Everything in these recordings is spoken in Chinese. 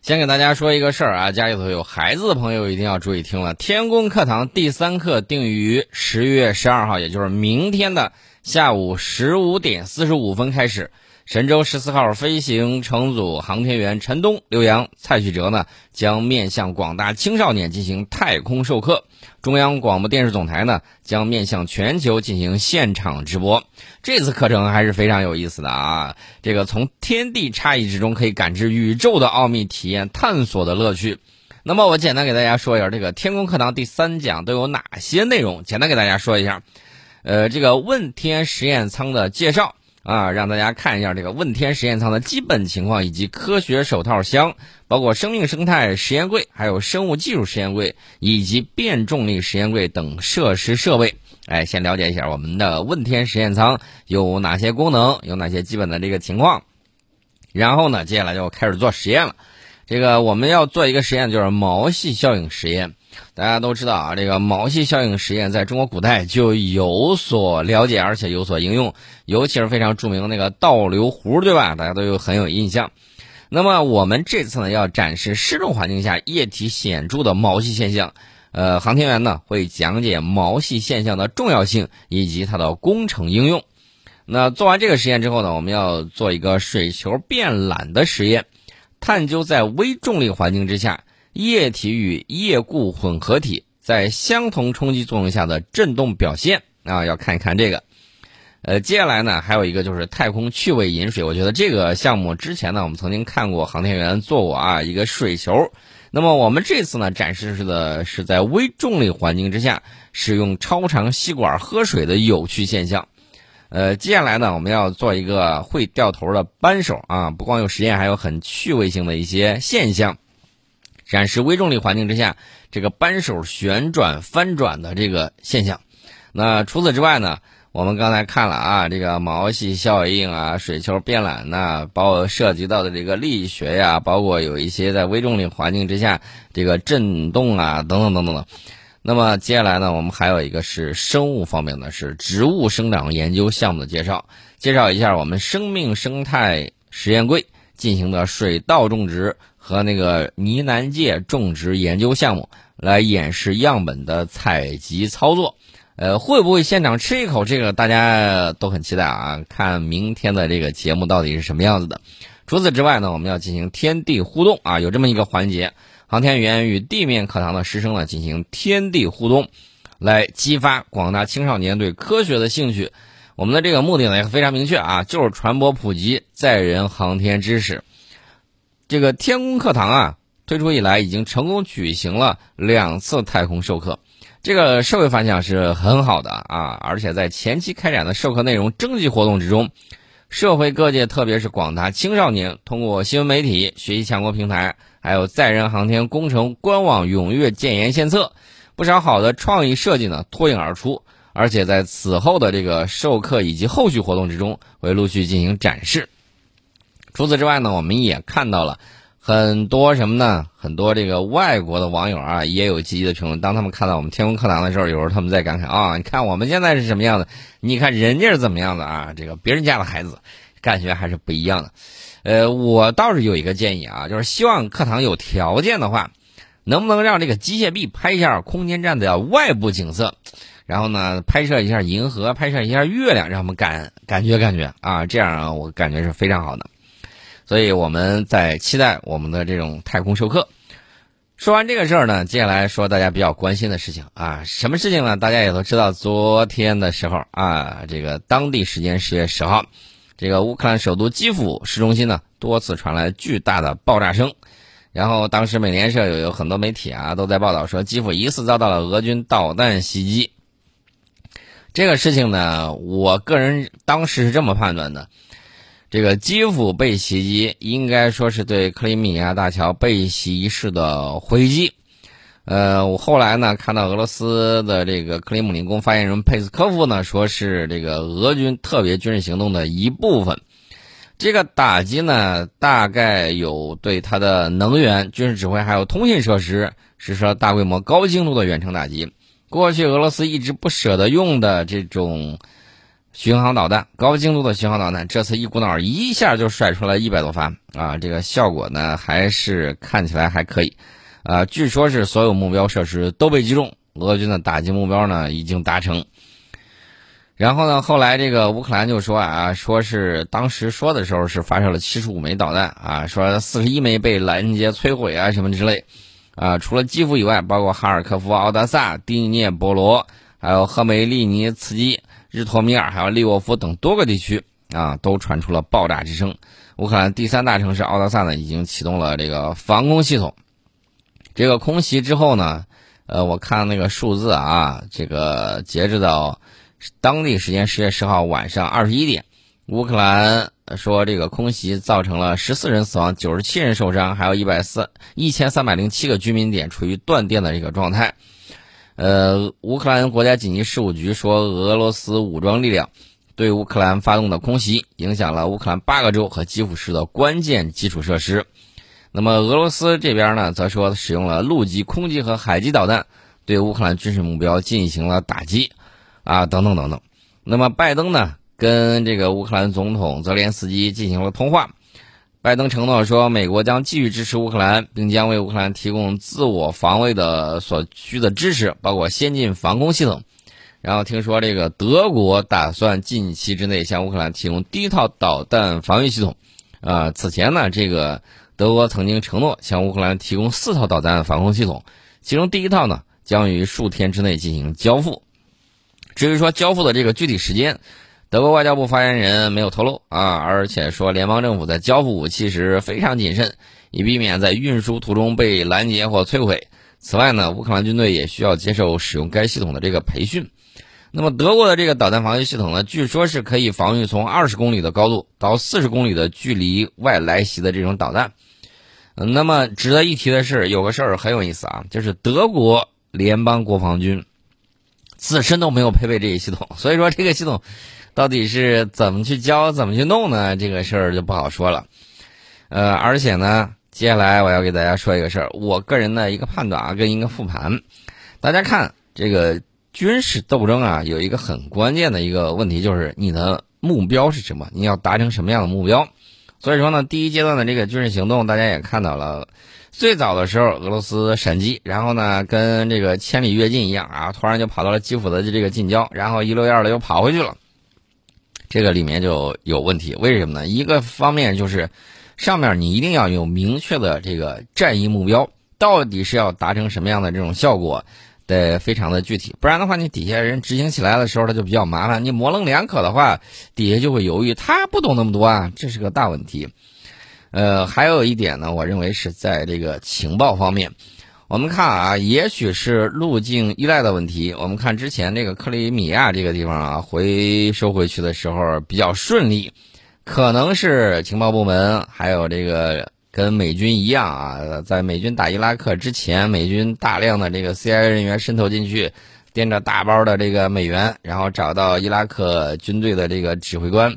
先给大家说一个事儿啊，家里头有孩子的朋友一定要注意听了。天宫课堂第三课定于十月十二号，也就是明天的下午十五点四十五分开始。神舟十四号飞行乘组航天员陈冬、刘洋、蔡旭哲呢，将面向广大青少年进行太空授课。中央广播电视总台呢，将面向全球进行现场直播。这次课程还是非常有意思的啊！这个从天地差异之中可以感知宇宙的奥秘，体验探索的乐趣。那么我简单给大家说一下，这个天宫课堂第三讲都有哪些内容？简单给大家说一下。呃，这个问天实验舱的介绍。啊，让大家看一下这个问天实验舱的基本情况，以及科学手套箱，包括生命生态实验柜，还有生物技术实验柜，以及变重力实验柜等设施设备。哎，先了解一下我们的问天实验舱有哪些功能，有哪些基本的这个情况。然后呢，接下来就开始做实验了。这个我们要做一个实验，就是毛细效应实验。大家都知道啊，这个毛细效应实验在中国古代就有所了解，而且有所应用，尤其是非常著名的那个倒流壶，对吧？大家都有很有印象。那么我们这次呢，要展示失重环境下液体显著的毛细现象。呃，航天员呢会讲解毛细现象的重要性以及它的工程应用。那做完这个实验之后呢，我们要做一个水球变懒的实验，探究在微重力环境之下。液体与液固混合体在相同冲击作用下的振动表现啊，要看一看这个。呃，接下来呢，还有一个就是太空趣味饮水。我觉得这个项目之前呢，我们曾经看过航天员做过啊，一个水球。那么我们这次呢，展示的是在微重力环境之下使用超长吸管喝水的有趣现象。呃，接下来呢，我们要做一个会掉头的扳手啊，不光有实验，还有很趣味性的一些现象。展示微重力环境之下这个扳手旋转翻转的这个现象。那除此之外呢，我们刚才看了啊，这个毛细效应啊，水球变懒呐，包括涉及到的这个力学呀，包括有一些在微重力环境之下这个震动啊，等等等等等。那么接下来呢，我们还有一个是生物方面的，是植物生长研究项目的介绍，介绍一下我们生命生态实验柜进行的水稻种植。和那个呢南芥种植研究项目来演示样本的采集操作，呃，会不会现场吃一口？这个大家都很期待啊！看明天的这个节目到底是什么样子的。除此之外呢，我们要进行天地互动啊，有这么一个环节，航天员与地面课堂的师生呢进行天地互动，来激发广大青少年对科学的兴趣。我们的这个目的呢也非常明确啊，就是传播普及载人航天知识。这个天宫课堂啊，推出以来已经成功举行了两次太空授课，这个社会反响是很好的啊！而且在前期开展的授课内容征集活动之中，社会各界特别是广大青少年通过新闻媒体、学习强国平台，还有载人航天工程官网踊跃建言献策，不少好的创意设计呢脱颖而出，而且在此后的这个授课以及后续活动之中会陆续进行展示。除此之外呢，我们也看到了很多什么呢？很多这个外国的网友啊，也有积极的评论。当他们看到我们天空课堂的时候，有时候他们在感慨啊，你看我们现在是什么样子？你看人家是怎么样的啊？这个别人家的孩子，感觉还是不一样的。呃，我倒是有一个建议啊，就是希望课堂有条件的话，能不能让这个机械臂拍一下空间站的外部景色，然后呢，拍摄一下银河，拍摄一下月亮，让我们感感觉感觉啊，这样啊，我感觉是非常好的。所以我们在期待我们的这种太空授课。说完这个事儿呢，接下来说大家比较关心的事情啊，什么事情呢？大家也都知道，昨天的时候啊，这个当地时间十月十号，这个乌克兰首都基辅市中心呢多次传来巨大的爆炸声，然后当时美联社有有很多媒体啊都在报道说，基辅疑似遭到了俄军导弹袭击。这个事情呢，我个人当时是这么判断的。这个基辅被袭击，应该说是对克里米亚大桥被袭式的回击。呃，我后来呢看到俄罗斯的这个克里姆林宫发言人佩斯科夫呢，说是这个俄军特别军事行动的一部分。这个打击呢，大概有对他的能源、军事指挥还有通信设施实施了大规模、高精度的远程打击。过去俄罗斯一直不舍得用的这种。巡航导弹，高精度的巡航导弹，这次一股脑一下就甩出来一百多发啊！这个效果呢，还是看起来还可以。啊，据说是所有目标设施都被击中，俄军的打击目标呢已经达成。然后呢，后来这个乌克兰就说啊，说是当时说的时候是发射了七十五枚导弹啊，说四十一枚被拦截摧毁啊什么之类。啊，除了基辅以外，包括哈尔科夫、奥德萨、第聂波罗，还有赫梅利尼茨基、日托米尔，还有利沃夫等多个地区啊，都传出了爆炸之声。乌克兰第三大城市奥德萨呢，已经启动了这个防空系统。这个空袭之后呢，呃，我看那个数字啊，这个截止到当地时间十月十号晚上二十一点，乌克兰说这个空袭造成了十四人死亡、九十七人受伤，还有一百四一千三百零七个居民点处于断电的这个状态。呃，乌克兰国家紧急事务局说，俄罗斯武装力量对乌克兰发动的空袭影响了乌克兰八个州和基辅市的关键基础设施。那么俄罗斯这边呢，则说使用了陆基、空基和海基导弹，对乌克兰军事目标进行了打击，啊，等等等等。那么拜登呢，跟这个乌克兰总统泽连斯基进行了通话，拜登承诺说，美国将继续支持乌克兰，并将为乌克兰提供自我防卫的所需的支持，包括先进防空系统。然后听说这个德国打算近期之内向乌克兰提供第一套导弹防御系统，啊，此前呢，这个。德国曾经承诺向乌克兰提供四套导弹防空系统，其中第一套呢将于数天之内进行交付。至于说交付的这个具体时间，德国外交部发言人没有透露啊，而且说联邦政府在交付武器时非常谨慎，以避免在运输途中被拦截或摧毁。此外呢，乌克兰军队也需要接受使用该系统的这个培训。那么德国的这个导弹防御系统呢，据说是可以防御从二十公里的高度到四十公里的距离外来袭的这种导弹。那么值得一提的是，有个事儿很有意思啊，就是德国联邦国防军自身都没有配备这一系统，所以说这个系统到底是怎么去教、怎么去弄呢？这个事儿就不好说了。呃，而且呢，接下来我要给大家说一个事儿，我个人的一个判断啊，跟一个复盘。大家看这个。军事斗争啊，有一个很关键的一个问题，就是你的目标是什么？你要达成什么样的目标？所以说呢，第一阶段的这个军事行动，大家也看到了，最早的时候俄罗斯闪击，然后呢，跟这个千里跃进一样啊，突然就跑到了基辅的这个近郊，然后一溜烟的又跑回去了。这个里面就有问题，为什么呢？一个方面就是上面你一定要有明确的这个战役目标，到底是要达成什么样的这种效果？得非常的具体，不然的话，你底下人执行起来的时候他就比较麻烦。你模棱两可的话，底下就会犹豫，他不懂那么多啊，这是个大问题。呃，还有一点呢，我认为是在这个情报方面，我们看啊，也许是路径依赖的问题。我们看之前这个克里米亚这个地方啊，回收回去的时候比较顺利，可能是情报部门还有这个。跟美军一样啊，在美军打伊拉克之前，美军大量的这个 CIA 人员渗透进去，掂着大包的这个美元，然后找到伊拉克军队的这个指挥官，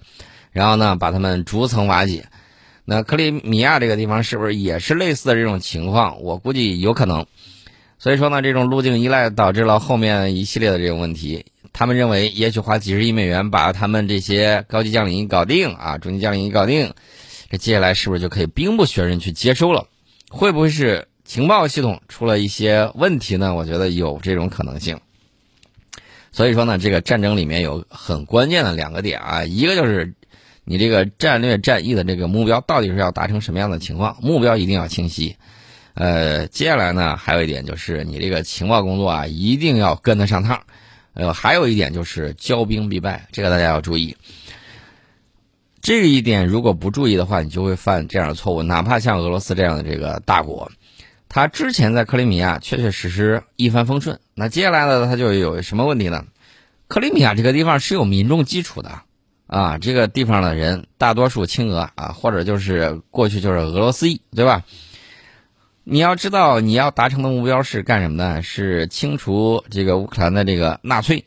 然后呢把他们逐层瓦解。那克里米亚这个地方是不是也是类似的这种情况？我估计有可能。所以说呢，这种路径依赖导致了后面一系列的这种问题。他们认为，也许花几十亿美元把他们这些高级将领一搞定啊，中级将领一搞定。这接下来是不是就可以兵不血刃去接收了？会不会是情报系统出了一些问题呢？我觉得有这种可能性。所以说呢，这个战争里面有很关键的两个点啊，一个就是你这个战略战役的这个目标到底是要达成什么样的情况，目标一定要清晰。呃，接下来呢，还有一点就是你这个情报工作啊，一定要跟得上趟。呃，还有一点就是骄兵必败，这个大家要注意。这一点如果不注意的话，你就会犯这样的错误。哪怕像俄罗斯这样的这个大国，他之前在克里米亚确确实实一帆风顺。那接下来呢，他就有什么问题呢？克里米亚这个地方是有民众基础的，啊，这个地方的人大多数亲俄啊，或者就是过去就是俄罗斯裔，对吧？你要知道，你要达成的目标是干什么呢？是清除这个乌克兰的这个纳粹。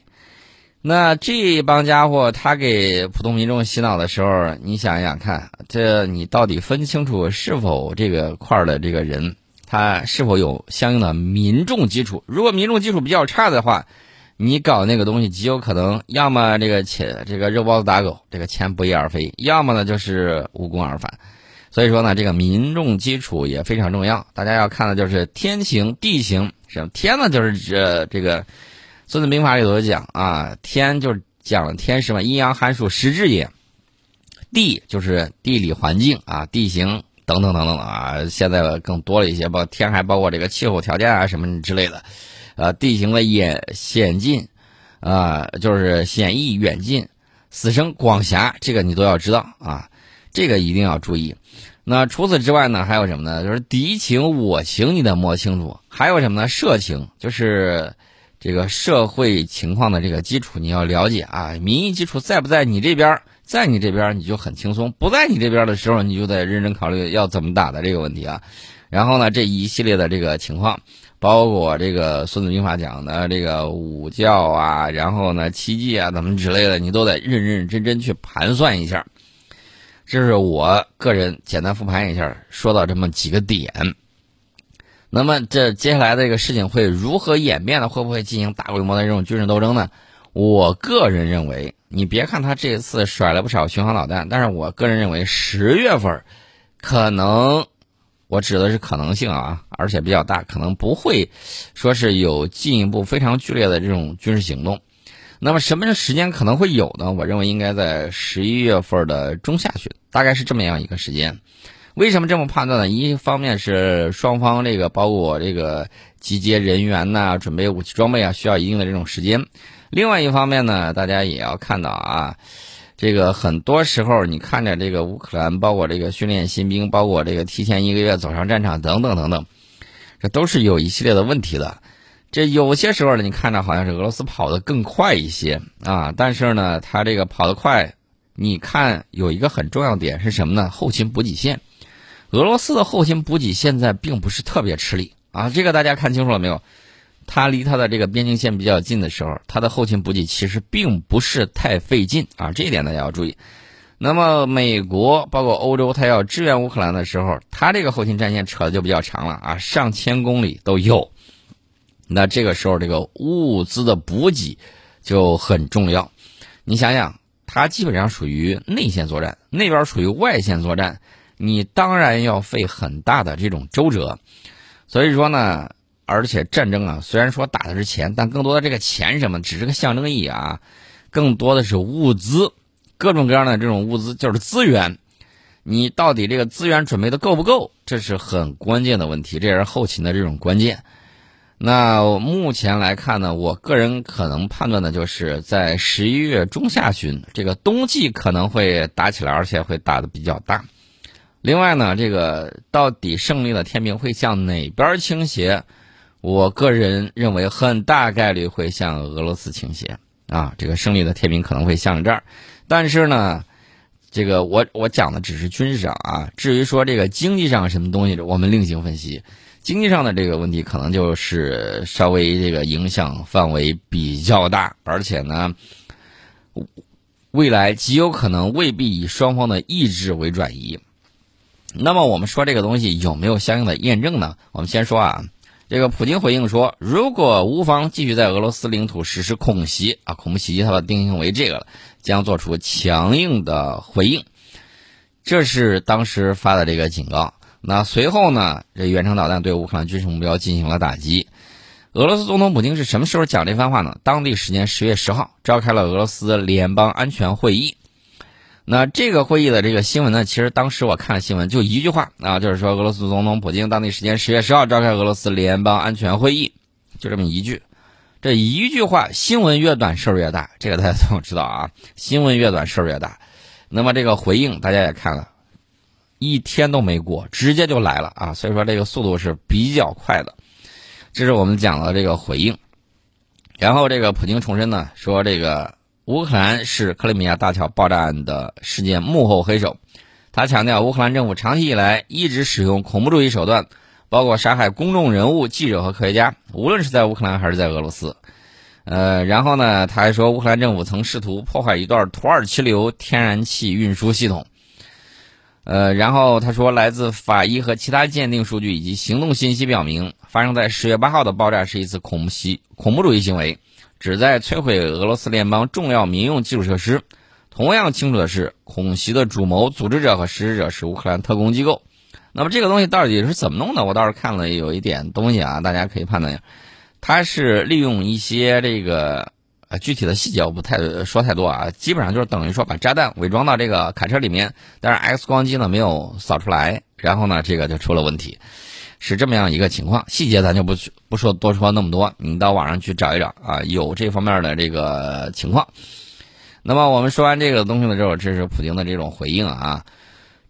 那这帮家伙，他给普通民众洗脑的时候，你想想看，这你到底分清楚是否这个块儿的这个人，他是否有相应的民众基础？如果民众基础比较差的话，你搞那个东西极有可能要么这个钱这个肉包子打狗，这个钱不翼而飞；要么呢就是无功而返。所以说呢，这个民众基础也非常重要。大家要看的就是天行、地形。什么天呢？就是这这个《孙子兵法》里头讲啊，天就是讲了天时嘛，阴阳寒暑时至也。地就是地理环境啊，地形等等等等啊，现在更多了一些，包天还包括这个气候条件啊什么之类的。呃，地形的远险近，啊，就是险易远近，死生广狭，这个你都要知道啊，这个一定要注意。那除此之外呢，还有什么呢？就是敌情我情，你得摸清楚。还有什么呢？社情，就是这个社会情况的这个基础你要了解啊。民意基础在不在你这边？在你这边你就很轻松；不在你这边的时候，你就得认真考虑要怎么打的这个问题啊。然后呢，这一系列的这个情况。包括这个《孙子兵法》讲的这个五教啊，然后呢七忌啊，怎么之类的，你都得认认真真去盘算一下。这是我个人简单复盘一下，说到这么几个点。那么这接下来的这个事情会如何演变呢？会不会进行大规模的这种军事斗争呢？我个人认为，你别看他这次甩了不少巡航导弹，但是我个人认为十月份可能。我指的是可能性啊，而且比较大，可能不会说是有进一步非常剧烈的这种军事行动。那么什么时间可能会有呢？我认为应该在十一月份的中下旬，大概是这么样一个时间。为什么这么判断呢？一方面是双方这个包括这个集结人员呐，准备武器装备啊，需要一定的这种时间；另外一方面呢，大家也要看到啊。这个很多时候，你看着这个乌克兰，包括这个训练新兵，包括这个提前一个月走上战场等等等等，这都是有一系列的问题的。这有些时候呢，你看着好像是俄罗斯跑得更快一些啊，但是呢，他这个跑得快，你看有一个很重要点是什么呢？后勤补给线，俄罗斯的后勤补给现在并不是特别吃力啊，这个大家看清楚了没有？它离它的这个边境线比较近的时候，它的后勤补给其实并不是太费劲啊，这一点大家要注意。那么美国包括欧洲，它要支援乌克兰的时候，它这个后勤战线扯的就比较长了啊，上千公里都有。那这个时候，这个物资的补给就很重要。你想想，它基本上属于内线作战，那边属于外线作战，你当然要费很大的这种周折。所以说呢。而且战争啊，虽然说打的是钱，但更多的这个钱什么，只是个象征意义啊，更多的是物资，各种各样的这种物资就是资源，你到底这个资源准备的够不够，这是很关键的问题，这也是后勤的这种关键。那目前来看呢，我个人可能判断的就是在十一月中下旬，这个冬季可能会打起来，而且会打的比较大。另外呢，这个到底胜利的天平会向哪边倾斜？我个人认为，很大概率会向俄罗斯倾斜啊！这个胜利的天平可能会向这儿，但是呢，这个我我讲的只是军事上啊。至于说这个经济上什么东西，我们另行分析。经济上的这个问题，可能就是稍微这个影响范围比较大，而且呢，未来极有可能未必以双方的意志为转移。那么我们说这个东西有没有相应的验证呢？我们先说啊。这个普京回应说，如果乌方继续在俄罗斯领土实施恐袭啊，恐怖袭击，他把定性为这个了，将做出强硬的回应。这是当时发的这个警告。那随后呢，这远程导弹对乌克兰军事目标进行了打击。俄罗斯总统普京是什么时候讲这番话呢？当地时间十月十号，召开了俄罗斯联邦安全会议。那这个会议的这个新闻呢？其实当时我看了新闻，就一句话啊，就是说俄罗斯总统普京当地时间十月十号召开俄罗斯联邦安全会议，就这么一句。这一句话，新闻越短事儿越大，这个大家都知道啊。新闻越短事儿越大。那么这个回应大家也看了，一天都没过，直接就来了啊。所以说这个速度是比较快的。这是我们讲的这个回应。然后这个普京重申呢，说这个。乌克兰是克里米亚大桥爆炸案的事件幕后黑手，他强调，乌克兰政府长期以来一直使用恐怖主义手段，包括杀害公众人物、记者和科学家，无论是在乌克兰还是在俄罗斯。呃，然后呢，他还说，乌克兰政府曾试图破坏一段土耳其流天然气运输系统。呃，然后他说，来自法医和其他鉴定数据以及行动信息表明，发生在十月八号的爆炸是一次恐怖袭恐怖主义行为。旨在摧毁俄罗斯联邦重要民用基础设施。同样清楚的是，恐袭的主谋、组织者和实施者是乌克兰特工机构。那么这个东西到底是怎么弄的？我倒是看了有一点东西啊，大家可以判断一下。它是利用一些这个呃具体的细节我不太说太多啊，基本上就是等于说把炸弹伪装到这个卡车里面，但是 X 光机呢没有扫出来，然后呢这个就出了问题。是这么样一个情况，细节咱就不不说多说那么多，你到网上去找一找啊，有这方面的这个情况。那么我们说完这个东西了之后，这是普京的这种回应啊。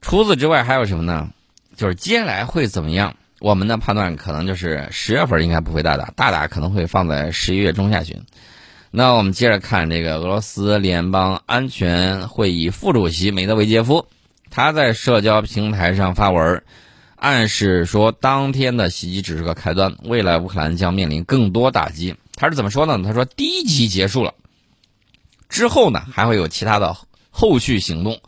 除此之外还有什么呢？就是接下来会怎么样？我们的判断可能就是十月份应该不会大打，大打可能会放在十一月中下旬。那我们接着看这个俄罗斯联邦安全会议副主席梅德韦杰夫，他在社交平台上发文。暗示说，当天的袭击只是个开端，未来乌克兰将面临更多打击。他是怎么说呢？他说，第一集结束了之后呢，还会有其他的后续行动。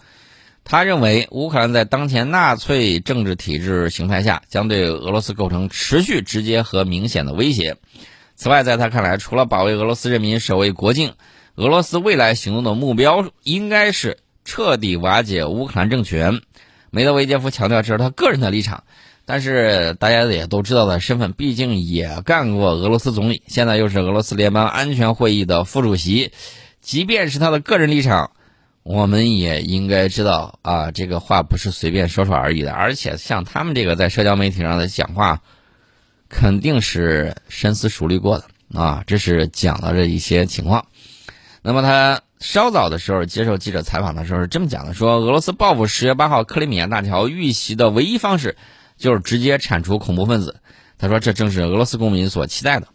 他认为，乌克兰在当前纳粹政治体制形态下，将对俄罗斯构成持续、直接和明显的威胁。此外，在他看来，除了保卫俄罗斯人民、守卫国境，俄罗斯未来行动的目标应该是彻底瓦解乌克兰政权。梅德韦杰夫强调这是他个人的立场，但是大家也都知道的身份，毕竟也干过俄罗斯总理，现在又是俄罗斯联邦安全会议的副主席。即便是他的个人立场，我们也应该知道啊，这个话不是随便说说而已的。而且像他们这个在社交媒体上的讲话，肯定是深思熟虑过的啊。这是讲了这一些情况。那么他。稍早的时候接受记者采访的时候是这么讲的：说俄罗斯报复十月八号克里米亚大桥遇袭的唯一方式，就是直接铲除恐怖分子。他说这正是俄罗斯公民所期待的。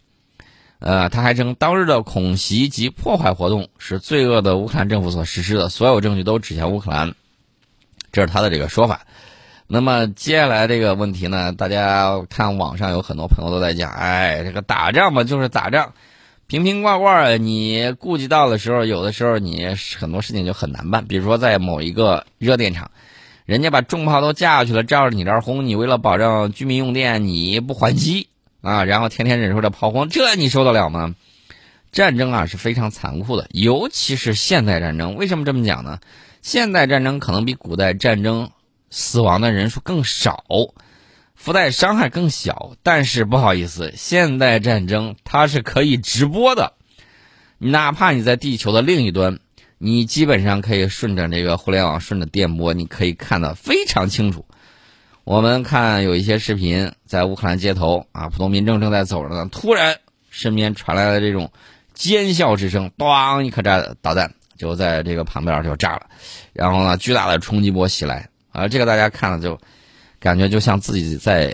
呃，他还称当日的恐袭及破坏活动是罪恶的乌克兰政府所实施的，所有证据都指向乌克兰。这是他的这个说法。那么接下来这个问题呢，大家看网上有很多朋友都在讲，哎，这个打仗嘛就是打仗。瓶瓶罐罐，你顾及到的时候，有的时候你很多事情就很难办。比如说，在某一个热电厂，人家把重炮都架下去了，照着你这儿轰，你为了保证居民用电，你不还击啊，然后天天忍受着炮轰，这你受得了吗？战争啊是非常残酷的，尤其是现代战争。为什么这么讲呢？现代战争可能比古代战争死亡的人数更少。附带伤害更小，但是不好意思，现代战争它是可以直播的，哪怕你在地球的另一端，你基本上可以顺着这个互联网，顺着电波，你可以看得非常清楚。我们看有一些视频，在乌克兰街头啊，普通民众正在走着呢，突然身边传来了这种尖啸之声，咣，一颗炸导弹就在这个旁边就炸了，然后呢，巨大的冲击波袭来啊，这个大家看了就。感觉就像自己在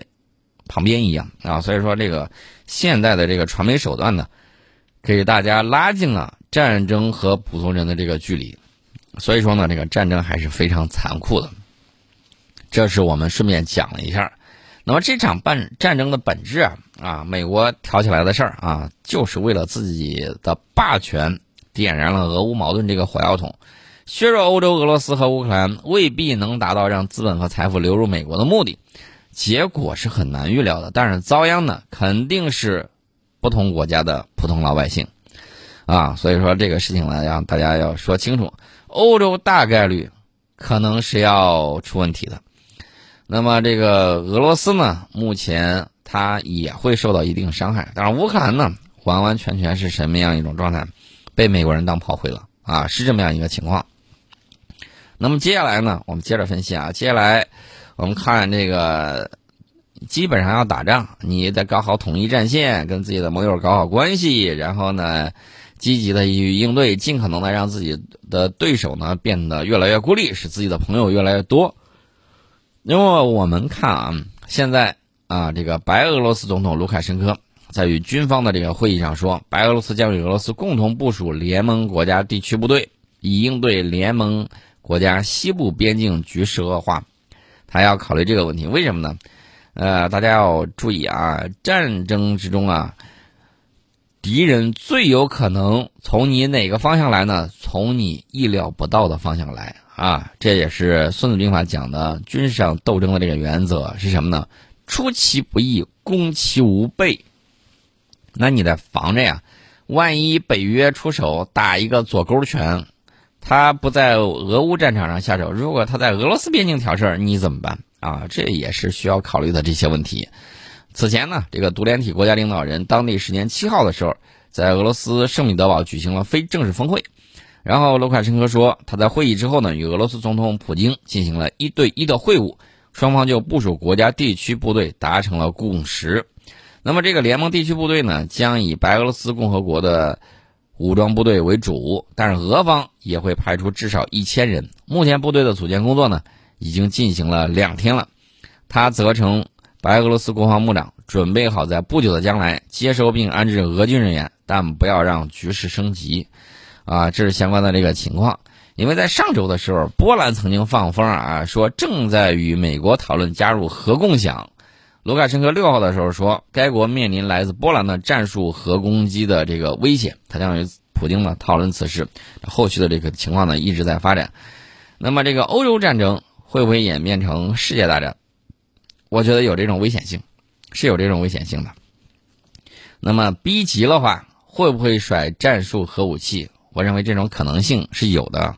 旁边一样啊，所以说这个现代的这个传媒手段呢，给大家拉近了战争和普通人的这个距离。所以说呢，这个战争还是非常残酷的。这是我们顺便讲了一下。那么这场战战争的本质啊啊，美国挑起来的事儿啊，就是为了自己的霸权点燃了俄乌矛盾这个火药桶。削弱欧洲、俄罗斯和乌克兰未必能达到让资本和财富流入美国的目的，结果是很难预料的。但是遭殃的肯定是不同国家的普通老百姓，啊，所以说这个事情呢，让大家要说清楚。欧洲大概率可能是要出问题的。那么这个俄罗斯呢，目前它也会受到一定伤害。但是乌克兰呢，完完全全是什么样一种状态？被美国人当炮灰了啊，是这么样一个情况。那么接下来呢，我们接着分析啊。接下来，我们看这个，基本上要打仗，你得搞好统一战线，跟自己的盟友搞好关系，然后呢，积极的去应对，尽可能的让自己的对手呢变得越来越孤立，使自己的朋友越来越多。因为我们看啊，现在啊，这个白俄罗斯总统卢卡申科在与军方的这个会议上说，白俄罗斯将与俄罗斯共同部署联盟国家地区部队，以应对联盟。国家西部边境局势恶化，他要考虑这个问题。为什么呢？呃，大家要注意啊，战争之中啊，敌人最有可能从你哪个方向来呢？从你意料不到的方向来啊！这也是《孙子兵法》讲的军事上斗争的这个原则是什么呢？出其不意，攻其无备。那你得防着呀，万一北约出手打一个左勾拳，他不在俄乌战场上下手，如果他在俄罗斯边境挑事儿，你怎么办啊？这也是需要考虑的这些问题。此前呢，这个独联体国家领导人当地时间七号的时候，在俄罗斯圣彼得堡举行了非正式峰会。然后卢卡申科说，他在会议之后呢，与俄罗斯总统普京进行了一对一的会晤，双方就部署国家地区部队达成了共识。那么这个联盟地区部队呢，将以白俄罗斯共和国的武装部队为主，但是俄方也会派出至少一千人。目前部队的组建工作呢，已经进行了两天了。他责成白俄罗斯国防部长准备好在不久的将来接收并安置俄军人员，但不要让局势升级。啊，这是相关的这个情况。因为在上周的时候，波兰曾经放风啊，说正在与美国讨论加入核共享。卢卡申科六号的时候说，该国面临来自波兰的战术核攻击的这个危险，他将与普京呢讨论此事。后续的这个情况呢一直在发展。那么这个欧洲战争会不会演变成世界大战？我觉得有这种危险性，是有这种危险性的。那么逼急了话，会不会甩战术核武器？我认为这种可能性是有的。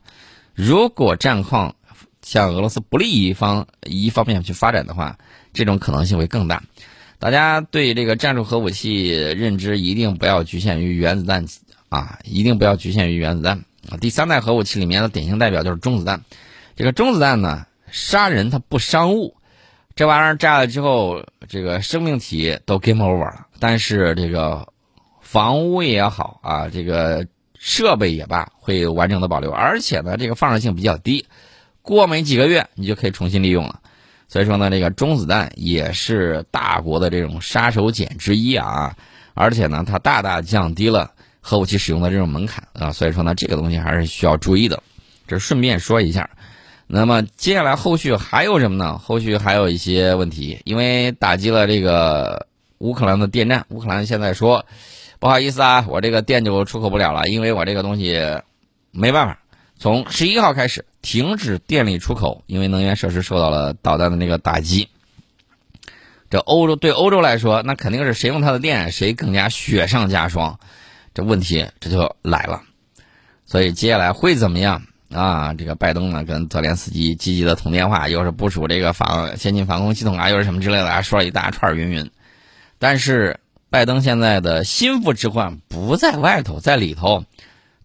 如果战况向俄罗斯不利一方一方面去发展的话，这种可能性会更大。大家对这个战术核武器认知一定不要局限于原子弹啊，一定不要局限于原子弹。第三代核武器里面的典型代表就是中子弹。这个中子弹呢，杀人它不伤物，这玩意儿炸了之后，这个生命体都 game over 了。但是这个房屋也好啊，这个。设备也罢，会完整的保留，而且呢，这个放射性比较低，过没几个月你就可以重新利用了。所以说呢，这个中子弹也是大国的这种杀手锏之一啊，而且呢，它大大降低了核武器使用的这种门槛啊。所以说呢，这个东西还是需要注意的。这顺便说一下。那么接下来后续还有什么呢？后续还有一些问题，因为打击了这个乌克兰的电站，乌克兰现在说。不好意思啊，我这个电就出口不了了，因为我这个东西没办法。从十一号开始停止电力出口，因为能源设施受到了导弹的那个打击。这欧洲对欧洲来说，那肯定是谁用它的电，谁更加雪上加霜。这问题这就来了。所以接下来会怎么样啊？这个拜登呢跟泽连斯基积极的通电话，又是部署这个防先进防空系统啊，又是什么之类的，说了一大串云云。但是。拜登现在的心腹之患不在外头，在里头。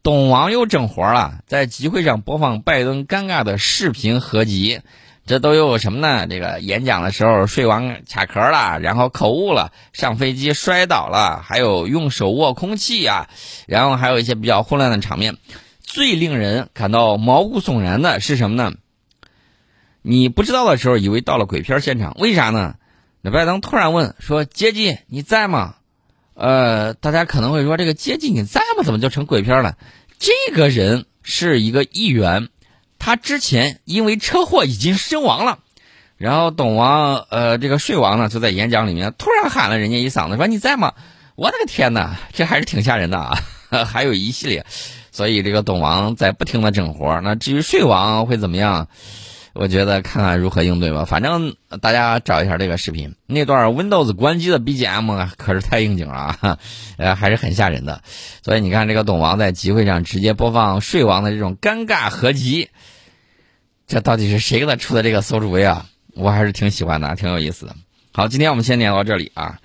董王又整活了，在集会上播放拜登尴尬的视频合集，这都有什么呢？这个演讲的时候睡王卡壳了，然后口误了，上飞机摔倒了，还有用手握空气啊，然后还有一些比较混乱的场面。最令人感到毛骨悚然的是什么呢？你不知道的时候，以为到了鬼片现场，为啥呢？那拜登突然问说：“接机你在吗？”呃，大家可能会说：“这个接近你在吗？怎么就成鬼片了？”这个人是一个议员，他之前因为车祸已经身亡了。然后董王，呃，这个睡王呢，就在演讲里面突然喊了人家一嗓子，说：“你在吗？”我的个天哪，这还是挺吓人的啊！还有一系列，所以这个董王在不停的整活。那至于睡王会怎么样？我觉得看看如何应对吧，反正大家找一下这个视频，那段 Windows 关机的 BGM 可是太应景了啊，呃，还是很吓人的。所以你看，这个董王在集会上直接播放睡王的这种尴尬合集，这到底是谁给他出的这个馊主意啊？我还是挺喜欢的，挺有意思的。好，今天我们先聊到这里啊。